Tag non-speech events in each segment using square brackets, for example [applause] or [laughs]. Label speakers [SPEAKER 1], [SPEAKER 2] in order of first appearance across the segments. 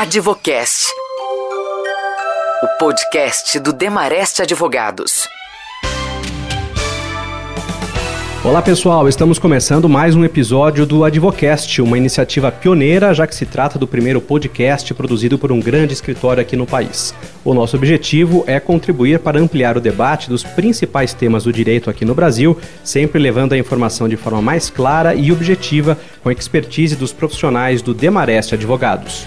[SPEAKER 1] Advocast. O podcast do Demareste Advogados.
[SPEAKER 2] Olá pessoal, estamos começando mais um episódio do Advocast, uma iniciativa pioneira, já que se trata do primeiro podcast produzido por um grande escritório aqui no país. O nosso objetivo é contribuir para ampliar o debate dos principais temas do direito aqui no Brasil, sempre levando a informação de forma mais clara e objetiva, com a expertise dos profissionais do Demareste Advogados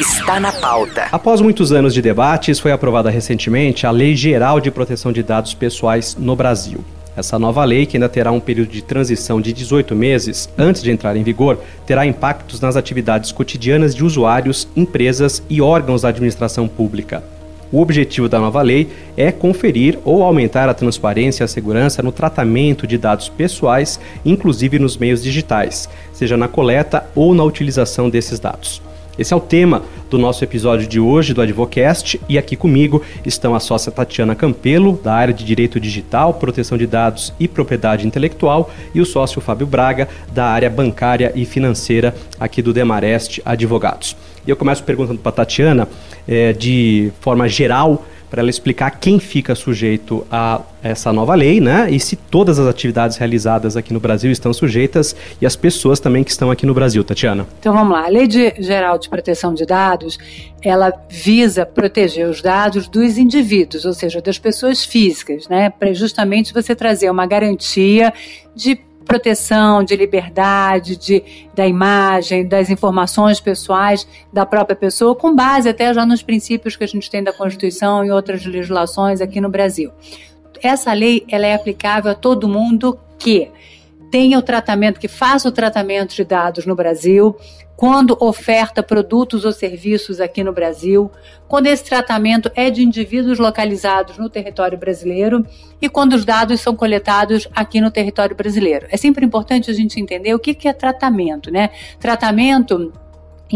[SPEAKER 1] está na pauta.
[SPEAKER 2] Após muitos anos de debates, foi aprovada recentemente a Lei Geral de Proteção de Dados Pessoais no Brasil. Essa nova lei, que ainda terá um período de transição de 18 meses antes de entrar em vigor, terá impactos nas atividades cotidianas de usuários, empresas e órgãos da administração pública. O objetivo da nova lei é conferir ou aumentar a transparência e a segurança no tratamento de dados pessoais, inclusive nos meios digitais, seja na coleta ou na utilização desses dados. Esse é o tema do nosso episódio de hoje do Advocast e aqui comigo estão a sócia Tatiana Campelo, da área de Direito Digital, Proteção de Dados e Propriedade Intelectual, e o sócio Fábio Braga, da área bancária e financeira aqui do Demarest Advogados. E eu começo perguntando para a Tatiana, é, de forma geral, para ela explicar quem fica sujeito a essa nova lei, né? E se todas as atividades realizadas aqui no Brasil estão sujeitas e as pessoas também que estão aqui no Brasil, Tatiana.
[SPEAKER 3] Então vamos lá. A Lei de Geral de Proteção de Dados, ela visa proteger os dados dos indivíduos, ou seja, das pessoas físicas, né? Para justamente você trazer uma garantia de proteção, de liberdade, de, da imagem, das informações pessoais da própria pessoa, com base até já nos princípios que a gente tem da Constituição e outras legislações aqui no Brasil. Essa lei ela é aplicável a todo mundo que tenha o tratamento, que faça o tratamento de dados no Brasil, quando oferta produtos ou serviços aqui no Brasil, quando esse tratamento é de indivíduos localizados no território brasileiro e quando os dados são coletados aqui no território brasileiro. É sempre importante a gente entender o que é tratamento, né? Tratamento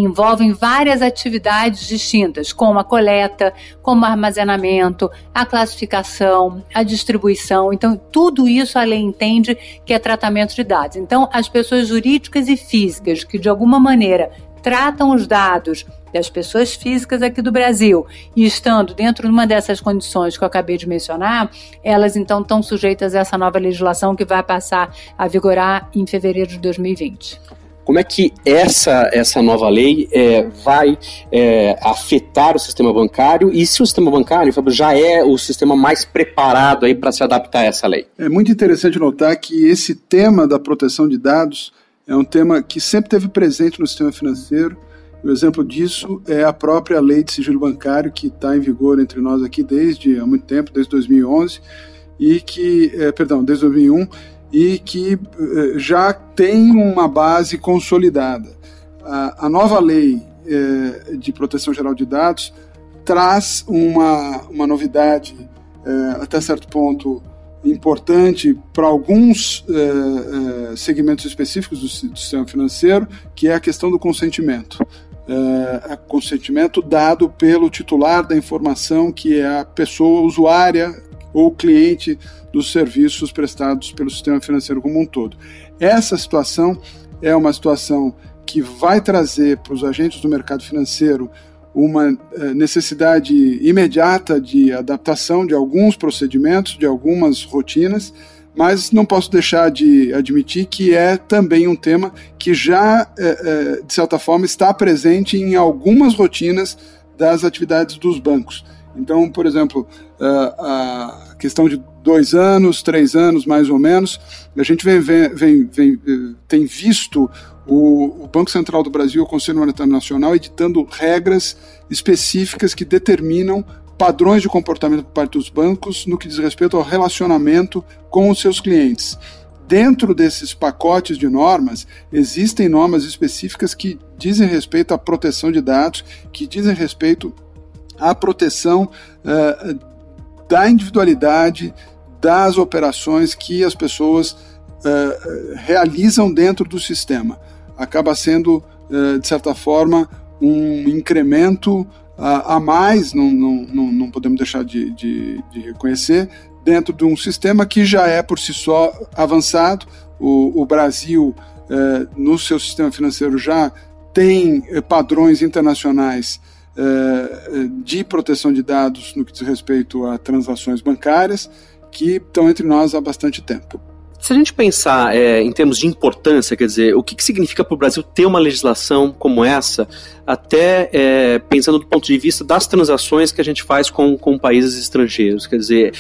[SPEAKER 3] envolvem várias atividades distintas, como a coleta, como armazenamento, a classificação, a distribuição. Então, tudo isso a lei entende que é tratamento de dados. Então, as pessoas jurídicas e físicas que de alguma maneira tratam os dados das pessoas físicas aqui do Brasil e estando dentro de uma dessas condições que eu acabei de mencionar, elas então estão sujeitas a essa nova legislação que vai passar a vigorar em fevereiro de 2020.
[SPEAKER 2] Como é que essa, essa nova lei é, vai é, afetar o sistema bancário e se o sistema bancário já é o sistema mais preparado para se adaptar a essa lei?
[SPEAKER 4] É muito interessante notar que esse tema da proteção de dados é um tema que sempre teve presente no sistema financeiro. O exemplo disso é a própria lei de sigilo bancário que está em vigor entre nós aqui desde há muito tempo, desde 2011 e que, é, perdão, desde 2001 e que eh, já tem uma base consolidada. A, nova lei eh, de proteção geral de dados traz uma, uma novidade, eh, até certo ponto, importante para alguns segmentos específicos do, do, sistema financeiro, que é a questão do consentimento. Consentimento dado pelo titular da informação, que é a pessoa usuária ou cliente dos serviços prestados pelo sistema financeiro como um todo. Essa situação é uma situação que vai trazer para os agentes do mercado financeiro uma eh, necessidade imediata de adaptação de alguns procedimentos, de algumas rotinas, mas não posso deixar de admitir que é também um tema que já, eh, eh, de certa forma, está presente em algumas rotinas das atividades dos bancos. Então, por exemplo, a questão de dois anos, três anos mais ou menos, a gente vem, vem, vem, eh, tem visto o, o, Banco Central do Brasil, o Conselho Monetário Nacional, editando regras específicas que determinam padrões de comportamento por parte dos bancos no que diz respeito ao relacionamento com os seus clientes. Dentro desses pacotes de normas, existem normas específicas que dizem respeito à proteção de dados, que dizem respeito à proteção uh, da individualidade das operações que as pessoas uh, realizam dentro do sistema. Acaba sendo, uh, de certa forma, um incremento a, a mais, não, não, não, podemos deixar de, de, de, reconhecer, dentro de um sistema que já é por si só avançado. O, o Brasil, uh, no seu sistema financeiro, já tem padrões internacionais de proteção de dados no que diz respeito a transações bancárias que estão entre nós há bastante tempo.
[SPEAKER 2] Se a gente pensar é, em termos de importância, quer dizer, o que, que significa para o Brasil ter uma legislação como essa, até é, pensando do ponto de vista das transações que a gente faz com, com países estrangeiros? Quer dizer,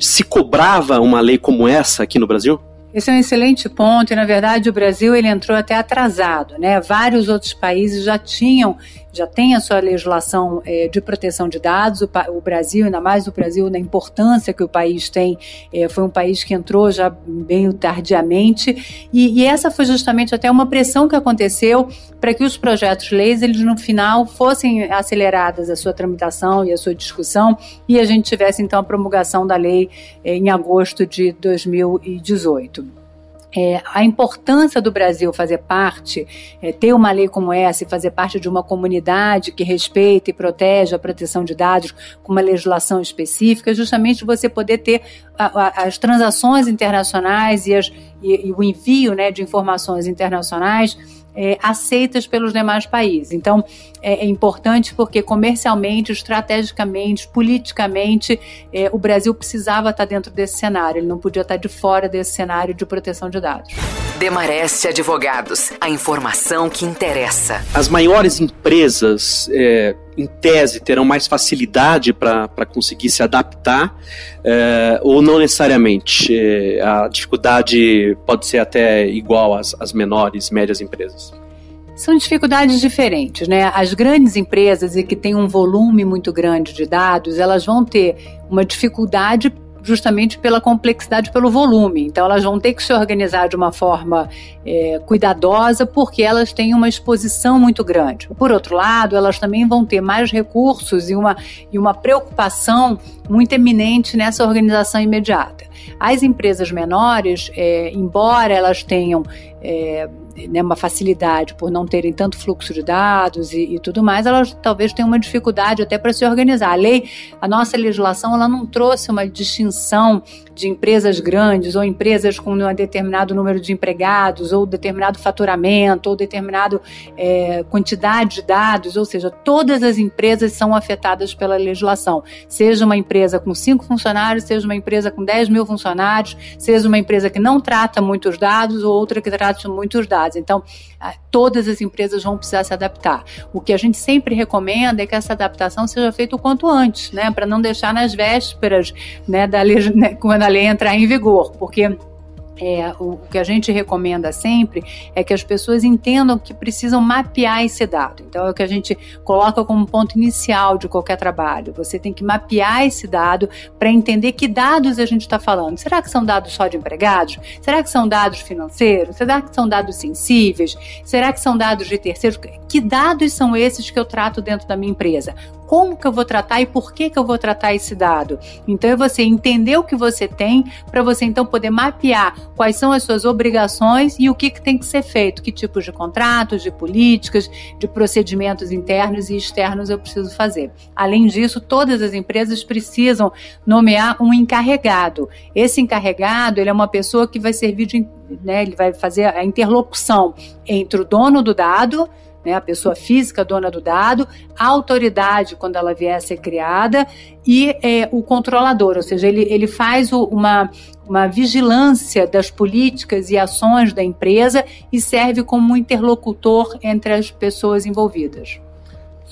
[SPEAKER 2] se cobrava uma lei como essa aqui no Brasil?
[SPEAKER 3] Esse é um excelente ponto e, na verdade, o Brasil ele entrou até atrasado. Né? Vários outros países já tinham já tem a sua legislação é, de proteção de dados. O, o, Brasil, ainda mais o Brasil, na importância que o país tem, é, foi um país que entrou já bem tardiamente. E, e, essa foi justamente até uma pressão que aconteceu para que os projetos leis, eles no final fossem aceleradas a sua tramitação e a sua discussão, e a gente tivesse então a promulgação da lei é, em agosto de 2018 é, a importância do Brasil fazer parte, é, ter uma lei como essa e fazer parte de uma comunidade que respeita e protege a proteção de dados com uma legislação específica, justamente você poder ter a, a, as transações internacionais e, as, e, e o envio né, de informações internacionais é, aceitas pelos demais países. Então, é, é, importante porque comercialmente, estrategicamente, politicamente, é, o Brasil precisava estar dentro desse cenário, ele não podia estar de fora desse cenário de proteção de dados.
[SPEAKER 1] Demareste Advogados, a informação que interessa.
[SPEAKER 2] As maiores empresas, é, em tese, terão mais facilidade para conseguir se adaptar, é, ou não necessariamente? É, a dificuldade pode ser até igual às, às menores, médias empresas?
[SPEAKER 3] São dificuldades diferentes, né? As grandes empresas e que têm um volume muito grande de dados, elas vão ter uma dificuldade justamente pela complexidade, pelo volume. Então, elas vão ter que se organizar de uma forma é, cuidadosa, porque elas têm uma exposição muito grande. Por outro lado, elas também vão ter mais recursos e uma, e uma preocupação muito eminente nessa organização imediata. As empresas menores, é, embora elas tenham é, né, uma facilidade por não terem tanto fluxo de dados e, e tudo mais, elas talvez tenham uma dificuldade até para se organizar. A lei, a nossa legislação, ela não trouxe uma distinção de empresas grandes ou empresas com um determinado número de empregados ou determinado faturamento ou determinada é, quantidade de dados, ou seja, todas as empresas são afetadas pela legislação. Seja uma empresa com cinco funcionários, seja uma empresa com 10 mil funcionários, seja uma empresa que não trata muitos dados ou outra que trata muitos dados. Então, todas as empresas vão precisar se adaptar. O que a gente sempre recomenda é que essa adaptação seja feita o quanto antes, né, para não deixar nas vésperas né, da né, quando a lei entrar em vigor, porque é, o, que a gente recomenda sempre é que as pessoas entendam que precisam mapear esse dado. Então, é o que a gente coloca como ponto inicial de qualquer trabalho. Você tem que mapear esse dado para entender que dados a gente está falando. Será que são dados só de empregados? Será que são dados financeiros? Será que são dados sensíveis? Será que são dados de terceiros? Que dados são esses que eu trato dentro da minha empresa? Como que eu vou tratar e por que que eu vou tratar esse dado. Então é você entender o que você tem para você então poder mapear quais são as suas obrigações e o que, que tem que ser feito, que tipos de contratos, de políticas, de procedimentos internos e externos eu preciso fazer. Além disso, todas as empresas precisam nomear um encarregado. Esse encarregado ele é uma pessoa que vai servir de, né, ele vai fazer a interlocução entre o dono do dado né, a pessoa física dona do dado, a autoridade quando ela vier a ser criada e é, o controlador, ou seja, ele, ele faz o, uma, uma vigilância das políticas e ações da empresa e serve como um interlocutor entre as pessoas envolvidas.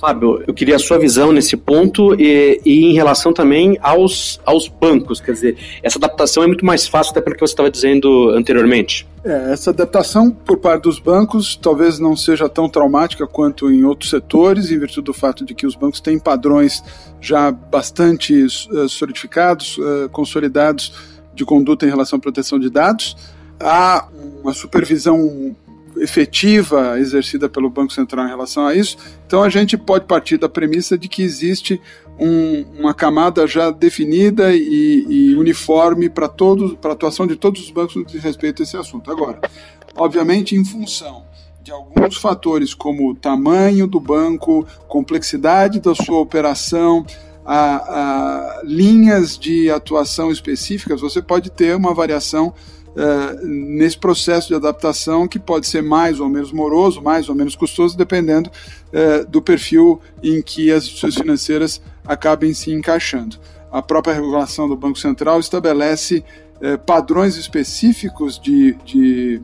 [SPEAKER 2] Fábio, eu queria a sua visão nesse ponto e, e, em relação também aos, aos bancos. Quer dizer, essa adaptação é muito mais fácil até pelo que você estava dizendo anteriormente.
[SPEAKER 4] É, essa adaptação por parte dos bancos talvez não seja tão traumática quanto em outros setores, em virtude do fato de que os bancos têm padrões já bastante uh, solidificados, uh, consolidados de conduta em relação à proteção de dados. Há uma supervisão efetiva exercida pelo Banco Central em relação a isso. Então a gente pode partir da premissa de que existe um, uma camada já definida e, e uniforme para a atuação de todos os bancos no que diz respeito a esse assunto. Agora, obviamente, em função de alguns fatores como o tamanho do banco, complexidade da sua operação, a, a linhas de atuação específicas, você pode ter uma variação uh, nesse processo de adaptação que pode ser mais ou menos moroso, mais ou menos custoso, dependendo uh, do perfil em que as instituições financeiras acabem se encaixando. A própria regulação do Banco Central estabelece uh, padrões específicos de, de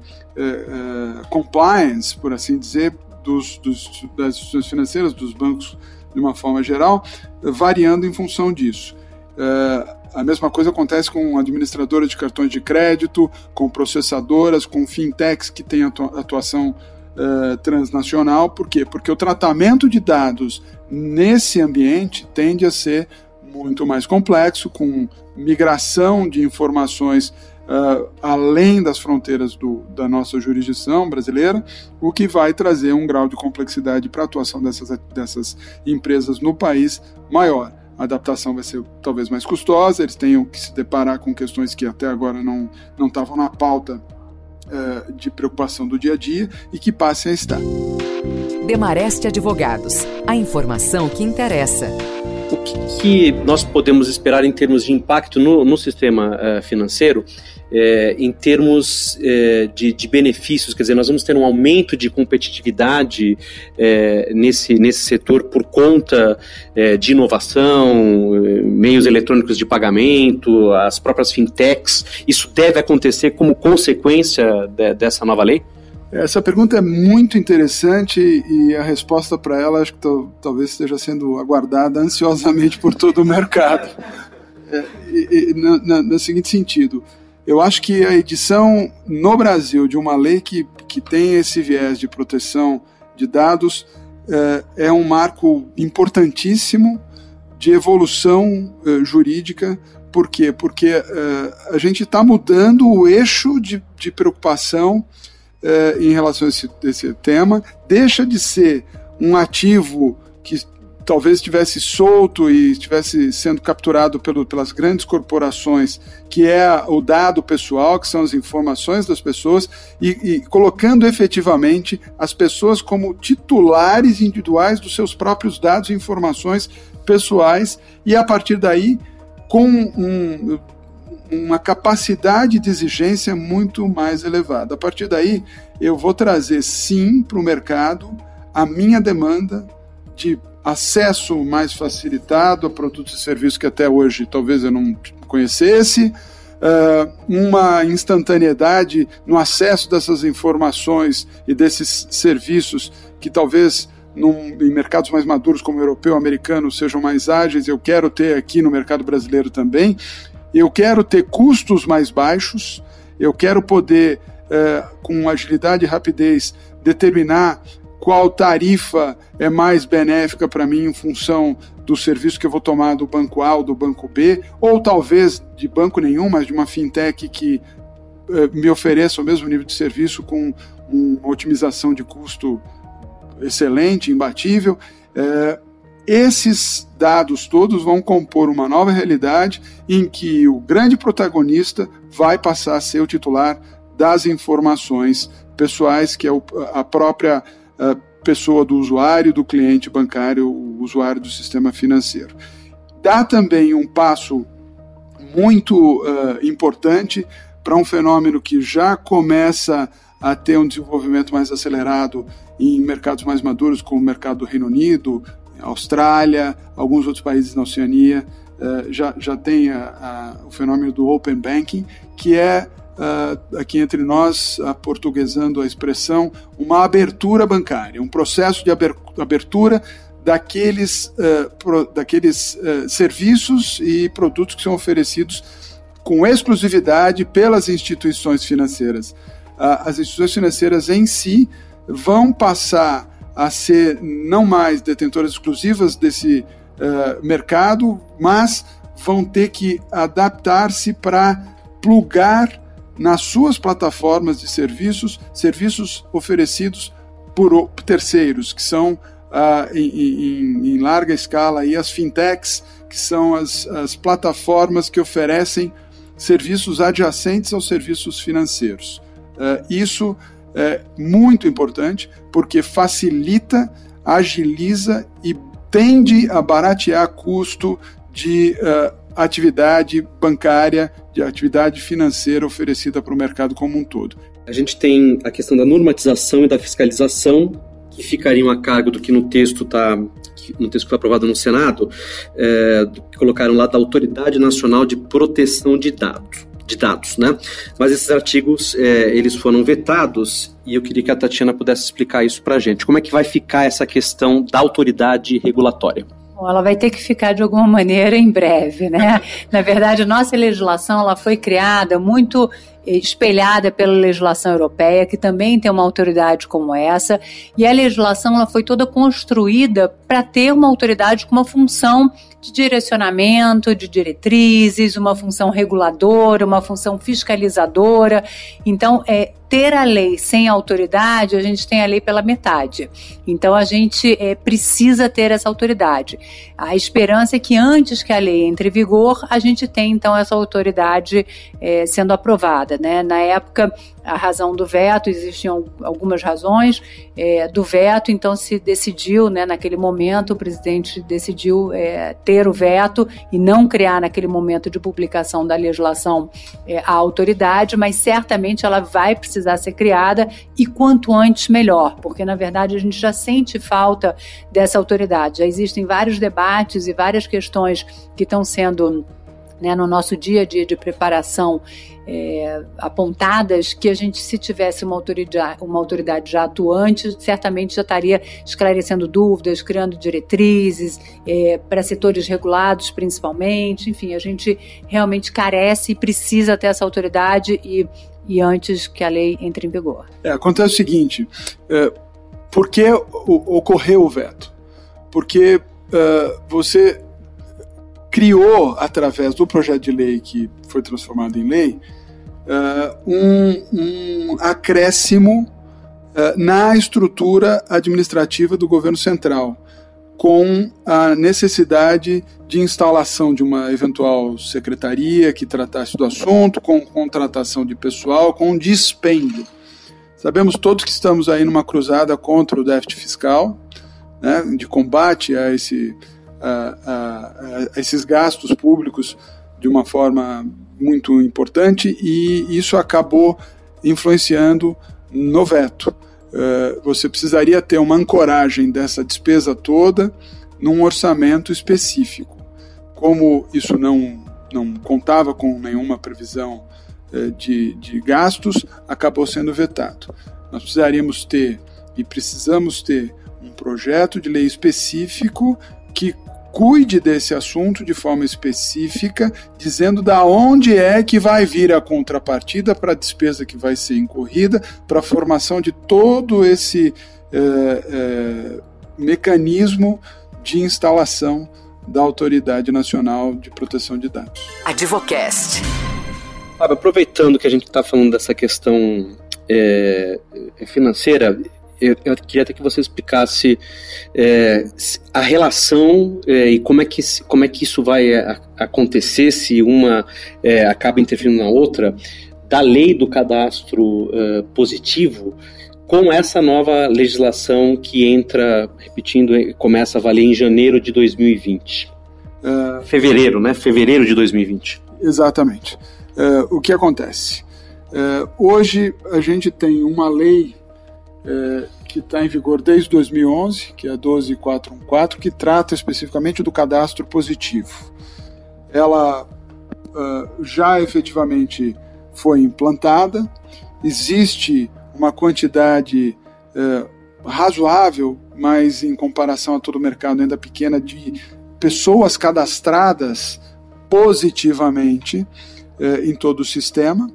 [SPEAKER 4] compliance, por assim dizer, dos, dos, das instituições financeiras, dos bancos de uma forma geral, variando em função disso. Uh, a mesma coisa acontece com administradoras de cartões de crédito, com processadoras, com fintechs que têm atuação uh, transnacional. Por quê? Porque o tratamento de dados nesse ambiente tende a ser muito mais complexo, com migração de informações uh, além das fronteiras do, da nossa jurisdição brasileira, o que vai trazer um grau de complexidade para a atuação dessas, dessas empresas no país maior. A adaptação vai ser talvez mais custosa, eles tenham que se deparar com questões que até agora não, não estavam na pauta uh, de preocupação do dia a dia e que passem a estar.
[SPEAKER 1] Demareste Advogados, a informação que interessa.
[SPEAKER 2] O que, que, nós podemos esperar em termos de impacto no, no sistema uh, financeiro é, em termos é, de, de, benefícios, quer dizer, nós vamos ter um aumento de competitividade é, nesse, nesse setor por conta é, de inovação, é, meios eletrônicos de pagamento, as próprias fintechs. Isso deve acontecer como consequência de, dessa nova lei?
[SPEAKER 4] Essa pergunta é muito interessante e a resposta para ela acho que talvez esteja sendo aguardada ansiosamente por todo o mercado. [laughs] É, e, e, no, no seguinte sentido, eu acho que a edição no Brasil de uma lei que, que tem esse viés de proteção de dados é, é um marco importantíssimo de evolução é, jurídica. Por quê? Porque é, a gente está mudando o eixo de, de preocupação em relação a esse, esse tema, deixa de ser um ativo que talvez estivesse solto e estivesse sendo capturado pelo, pelas grandes corporações, que é o dado pessoal, que são as informações das pessoas, e, e colocando efetivamente as pessoas como titulares individuais dos seus próprios dados e informações pessoais, e a partir daí, com um, uma capacidade de exigência muito mais elevada. A partir daí, eu vou trazer sim para o mercado a minha demanda de acesso mais facilitado a produtos e serviços que até hoje talvez eu não conhecesse, uh, uma instantaneidade no acesso dessas informações e desses serviços que talvez num, em mercados mais maduros como o europeu, americano, sejam mais ágeis, eu quero ter aqui no mercado brasileiro também. Eu quero ter custos mais baixos, eu quero poder, uh, com agilidade e rapidez, determinar qual tarifa é mais benéfica para mim em função do serviço que eu vou tomar do banco A ou do banco B, ou talvez de banco nenhum, mas de uma fintech que eh, me ofereça o mesmo nível de serviço com uma otimização de custo excelente, imbatível. Eh, esses dados todos vão compor uma nova realidade em que o grande protagonista vai passar a ser o titular das informações pessoais, que é a própria pessoa do usuário, do cliente bancário, o usuário do sistema financeiro. Dá também um passo muito uh, importante para um fenômeno que já começa a ter um desenvolvimento mais acelerado em mercados mais maduros, como o mercado do Reino Unido, Austrália, alguns outros países na Oceania, uh, já, já tem a, a, o fenômeno do Open Banking, que é uh, aqui entre nós, aportuguesando a expressão, uma abertura bancária, um processo de abertura daqueles, uh, pro, daqueles uh, serviços e produtos que são oferecidos com exclusividade pelas instituições financeiras. as instituições financeiras em si vão passar a ser não mais detentoras exclusivas desse mercado, mas vão ter que adaptar-se para plugar nas suas plataformas de serviços, serviços oferecidos por terceiros, que são ah, em, em, em, larga escala aí as fintechs, que são as, as plataformas que oferecem serviços adjacentes aos serviços financeiros. Uh, isso é muito importante porque facilita, agiliza e tende a baratear custo de uh, atividade bancária, de atividade financeira oferecida para o mercado como um todo.
[SPEAKER 2] A gente tem a questão da normatização e da fiscalização, que ficariam a cargo do que no texto está no texto que foi aprovado no Senado, é, colocaram lá da Autoridade Nacional de Proteção de Dados de dados, né? Mas esses artigos é, eles foram vetados e eu queria que a Tatiana pudesse explicar isso para a gente. Como é que vai ficar essa questão da autoridade regulatória?
[SPEAKER 3] Bom, ela vai ter que ficar de alguma maneira em breve, né? [laughs] Na verdade, nossa legislação ela foi criada muito espelhada pela legislação europeia, que também tem uma autoridade como essa, e a legislação ela foi toda construída para ter uma autoridade com uma função de direcionamento, de diretrizes, uma função reguladora, uma função fiscalizadora. Então, é, ter a lei sem autoridade, a gente tem a lei pela metade. Então a gente é, precisa ter essa autoridade. A esperança é que antes que a lei entre em vigor, a gente tem então essa autoridade é, sendo aprovada. Né? Na época, a razão do veto, existiam algumas razões é, do veto, então se decidiu, né, naquele momento, o presidente decidiu é, ter o veto e não criar naquele momento de publicação da legislação é, a autoridade, mas certamente ela vai precisar ser criada e quanto antes melhor, porque na verdade a gente já sente falta dessa autoridade. Já existem vários debates e várias questões que estão sendo né, no nosso dia a dia de preparação é, apontadas que a gente, se tivesse uma autoridade, uma autoridade já atuante, certamente já estaria esclarecendo dúvidas, criando diretrizes é, para setores regulados, principalmente. Enfim, a gente realmente carece e precisa ter essa autoridade e, e antes que a lei entre em vigor.
[SPEAKER 4] É, acontece o seguinte: é, por que ocorreu o veto? Porque é, você criou, através do projeto de lei que foi transformado em lei, uh, um, um, acréscimo uh, na estrutura administrativa do governo central, com a necessidade de instalação de uma eventual secretaria que tratasse do assunto, com contratação de pessoal, com dispêndio. Sabemos todos que estamos aí numa cruzada contra o déficit fiscal, né, de combate a esse a, a, esses gastos públicos de uma forma muito importante e isso acabou influenciando no veto. Uh, você precisaria ter uma ancoragem dessa despesa toda num orçamento específico. Como isso não, não contava com nenhuma previsão uh, de, de gastos, acabou sendo vetado. Nós precisaríamos ter e precisamos ter um projeto de lei específico que cuide desse assunto de forma específica, dizendo da onde é que vai vir a contrapartida para a despesa que vai ser incorrida, para a formação de todo esse é, é, mecanismo de instalação da Autoridade Nacional de Proteção de Dados.
[SPEAKER 1] Advocast.
[SPEAKER 2] Fábio, aproveitando que a gente está falando dessa questão é, financeira, eu, eu, queria até que você explicasse é, a relação é, e como é, que, como é que isso vai a, acontecer se uma é, acaba interferindo na outra, da lei do cadastro é, positivo com essa nova legislação que entra, repetindo, começa a valer em janeiro de 2020. Uh, é. Fevereiro, né? Fevereiro de 2020.
[SPEAKER 4] Exatamente. Uh, o que acontece? Uh, hoje a gente tem uma lei é, que está em vigor desde 2011, que é a 12414, que trata especificamente do cadastro positivo. Ela uh, já efetivamente foi implantada, existe uma quantidade uh, razoável, mas em comparação a todo o mercado ainda pequena, de pessoas cadastradas positivamente uh, em todo o sistema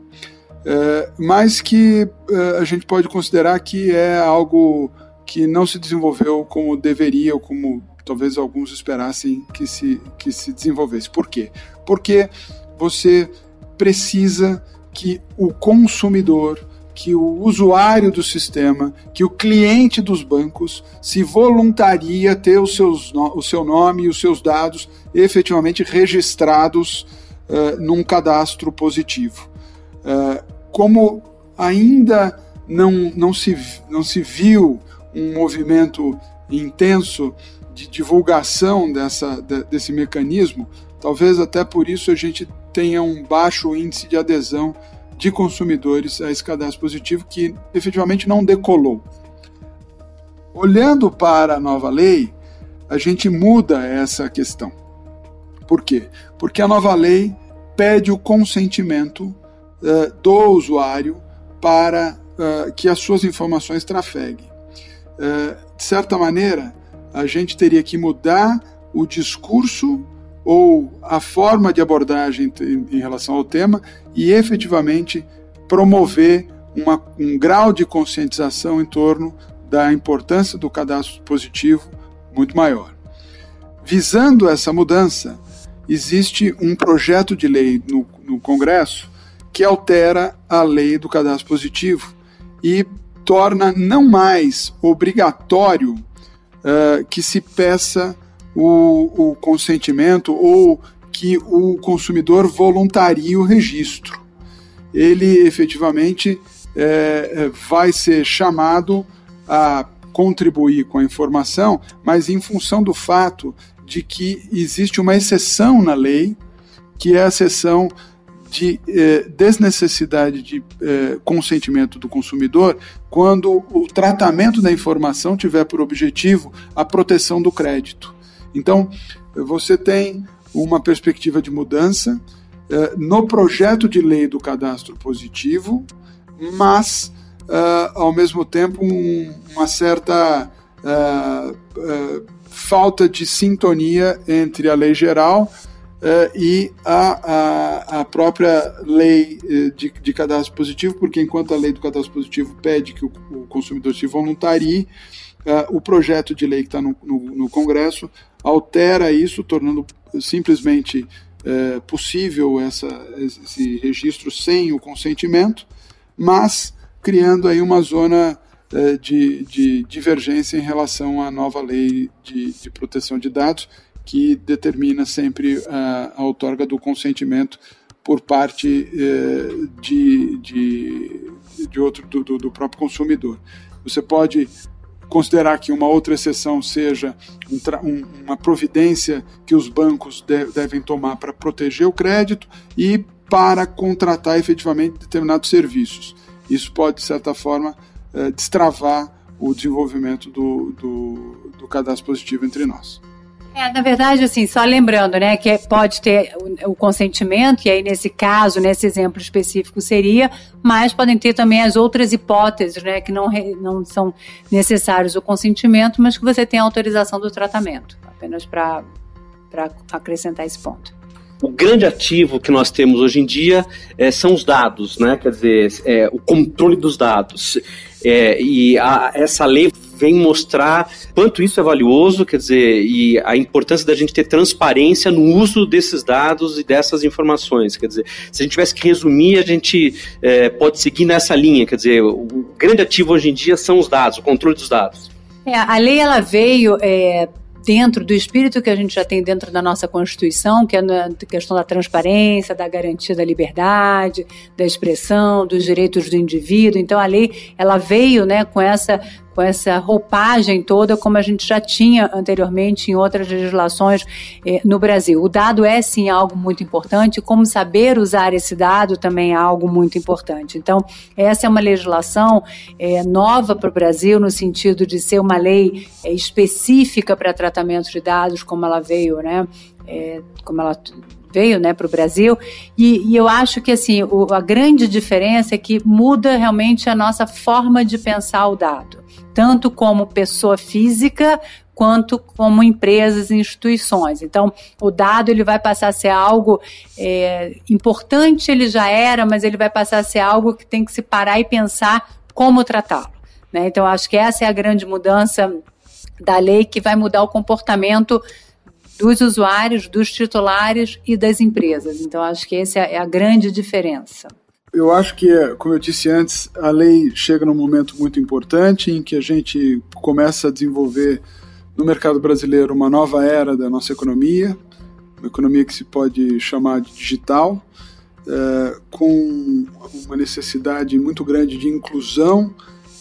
[SPEAKER 4] é, mas que é, a gente pode considerar que é algo que não se desenvolveu como deveria ou como talvez alguns esperassem que se, que se desenvolvesse. Por quê? Porque você precisa que o consumidor, que o usuário do sistema, que o cliente dos bancos se voluntaria ter os seus, o seu nome e os seus dados efetivamente registrados uh, num cadastro positivo. Uh, como ainda não, não, se, não se viu um movimento intenso de divulgação dessa, de, desse mecanismo, talvez até por isso a gente tenha um baixo índice de adesão de consumidores a esse cadastro positivo que efetivamente não decolou. Olhando para a nova lei, a gente muda essa questão. Por quê? Porque a nova lei pede o consentimento uh, do usuário para uh, que as suas informações trafeguem. Uh, de certa maneira, a gente teria que mudar o discurso ou a forma de abordagem em, em relação ao tema e efetivamente promover uma, um grau de conscientização em torno da importância do cadastro positivo muito maior. Visando essa mudança, existe um projeto de lei no, no Congresso que altera a lei do cadastro positivo e torna não mais obrigatório uh, que se peça o, o consentimento ou que o consumidor voluntarie o registro. Ele efetivamente é, vai ser chamado a contribuir com a informação, mas em função do fato de que existe uma exceção na lei, que é a exceção de eh, desnecessidade de eh, consentimento do consumidor quando o tratamento da informação tiver por objetivo a proteção do crédito. Então, você tem uma perspectiva de mudança eh, no projeto de lei do cadastro positivo, mas, eh, ao mesmo tempo, um, uma certa eh, falta de sintonia entre a lei geral e a, a, a, própria lei de, de, cadastro positivo, porque enquanto a lei do cadastro positivo pede que o, o consumidor se voluntarie, o projeto de lei que está no, no, no Congresso altera isso, tornando simplesmente é, possível essa, esse registro sem o consentimento, mas criando aí uma zona de, de, divergência em relação à nova lei de, de proteção de dados, que determina sempre a, a outorga do consentimento por parte é, de, de, de outro do, do, próprio consumidor. Você pode considerar que uma outra exceção seja um, uma providência que os bancos de, devem tomar para proteger o crédito e para contratar efetivamente determinados serviços. Isso pode, de certa forma, eh, destravar o desenvolvimento do, do, do cadastro positivo entre nós.
[SPEAKER 3] É, na verdade, assim, só lembrando, né, que pode ter o, o, consentimento, e aí nesse caso, nesse exemplo específico seria, mas podem ter também as outras hipóteses, né, que não, não são necessários o consentimento, mas que você tem a autorização do tratamento, apenas para acrescentar esse ponto
[SPEAKER 2] o grande ativo que nós temos hoje em dia é, são os dados, né? Quer dizer, é, o controle dos dados. É, e a, essa lei vem mostrar quanto isso é valioso, quer dizer, e a importância da gente ter transparência no uso desses dados e dessas informações. Quer dizer, se a gente tivesse que resumir, a gente é, pode seguir nessa linha. Quer dizer, o grande ativo hoje em dia são os dados, o controle dos dados.
[SPEAKER 3] É, a lei ela veio é, dentro do espírito que a gente já tem dentro da nossa Constituição, que é a questão da transparência, da garantia da liberdade, da expressão, dos direitos do indivíduo. Então a lei ela veio, né, com essa com essa roupagem toda, como a gente já tinha anteriormente em outras legislações eh, no Brasil. O dado é sim algo muito importante, como saber usar esse dado também é algo muito importante. Então, essa é uma legislação eh, nova para o Brasil, no sentido de ser uma lei eh, específica para tratamento de dados, como ela veio, né? como ela veio né, para o Brasil. E, e, eu acho que assim, o, a grande diferença é que muda realmente a nossa forma de pensar o dado tanto como pessoa física quanto como empresas e instituições. Então, o dado ele vai passar a ser algo é, importante, ele já era, mas ele vai passar a ser algo que tem que se parar e pensar como tratá-lo. Né? Então, acho que essa é a grande mudança da lei que vai mudar o comportamento dos usuários, dos titulares e das empresas. Então, acho que essa é a grande diferença
[SPEAKER 4] eu acho que, como eu disse antes, a lei chega num momento muito importante em que a gente começa a desenvolver no mercado brasileiro uma nova era da nossa economia, uma economia que se pode chamar de digital, é, com uma necessidade muito grande de inclusão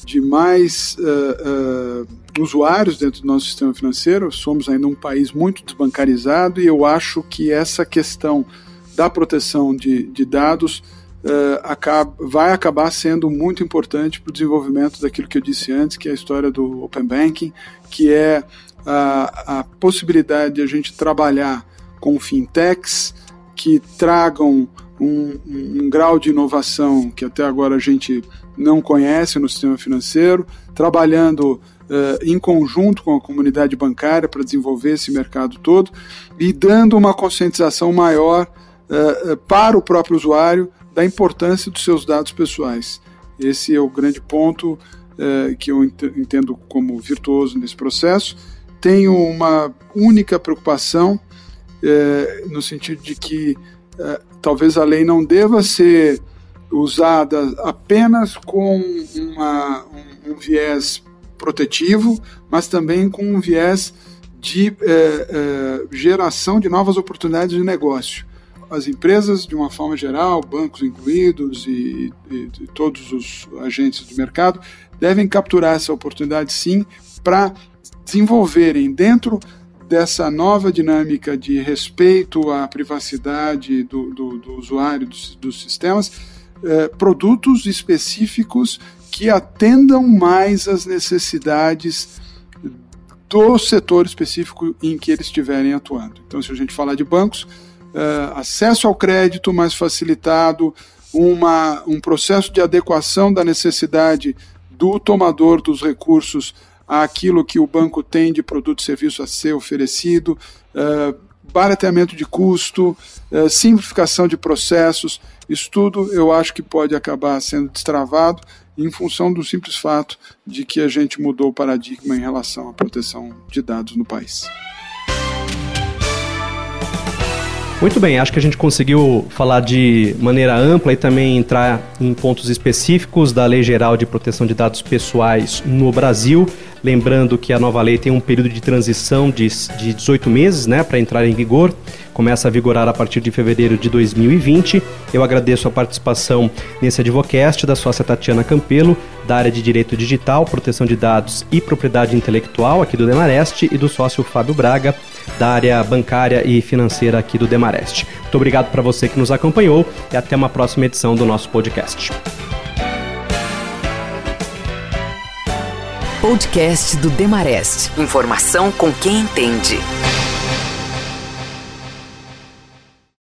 [SPEAKER 4] de mais uh, uh, usuários dentro do nosso sistema financeiro. Somos ainda um país muito desbancarizado e eu acho que essa questão da proteção de, de dados uh, acaba, vai acabar sendo muito importante para o desenvolvimento daquilo que eu disse antes, que é a história do Open Banking, que é a, a possibilidade de a gente trabalhar com fintechs que tragam um, um, um, grau de inovação que até agora a gente não conhece no sistema financeiro, trabalhando uh, em conjunto com a comunidade bancária para desenvolver esse mercado todo e dando uma conscientização maior uh, para o próprio usuário da importância dos seus dados pessoais. Esse é o grande ponto uh, que eu entendo como virtuoso nesse processo. Tenho uma única preocupação no sentido de que talvez a lei não deva ser usada apenas com uma, um, um, viés protetivo, mas também com um viés de geração de novas oportunidades de negócio. As empresas, de uma forma geral, bancos incluídos e, e, e todos os agentes do mercado, devem capturar essa oportunidade sim para desenvolverem dentro dessa nova dinâmica de respeito à privacidade do, do, do usuário dos, dos sistemas, eh, produtos específicos que atendam mais às necessidades do setor específico em que eles estiverem atuando. Então, se a gente falar de bancos, eh, acesso ao crédito mais facilitado, uma, um processo de adequação da necessidade do tomador dos recursos àquilo que o banco tem de produto e serviço a ser oferecido, uh, barateamento de custo, uh, simplificação de processos. Isso tudo eu acho que pode acabar sendo destravado em função do simples fato de que a gente mudou o paradigma em relação à proteção de dados no país.
[SPEAKER 2] Muito bem, acho que a gente conseguiu falar de maneira ampla e também entrar em pontos específicos da Lei Geral de Proteção de Dados Pessoais no Brasil. Lembrando que a nova lei tem um período de transição de, de 18 meses né, para entrar em vigor começa a vigorar a partir de fevereiro de 2020. Eu agradeço a participação nesse Advocast da sócia Tatiana Campelo, da área de Direito Digital, Proteção de Dados e Propriedade Intelectual aqui do Demareste e do sócio Fábio Braga, da área bancária e financeira aqui do Demareste. Muito obrigado para você que nos acompanhou e até uma próxima edição do nosso podcast.
[SPEAKER 1] Podcast do Demarest. Informação com quem entende.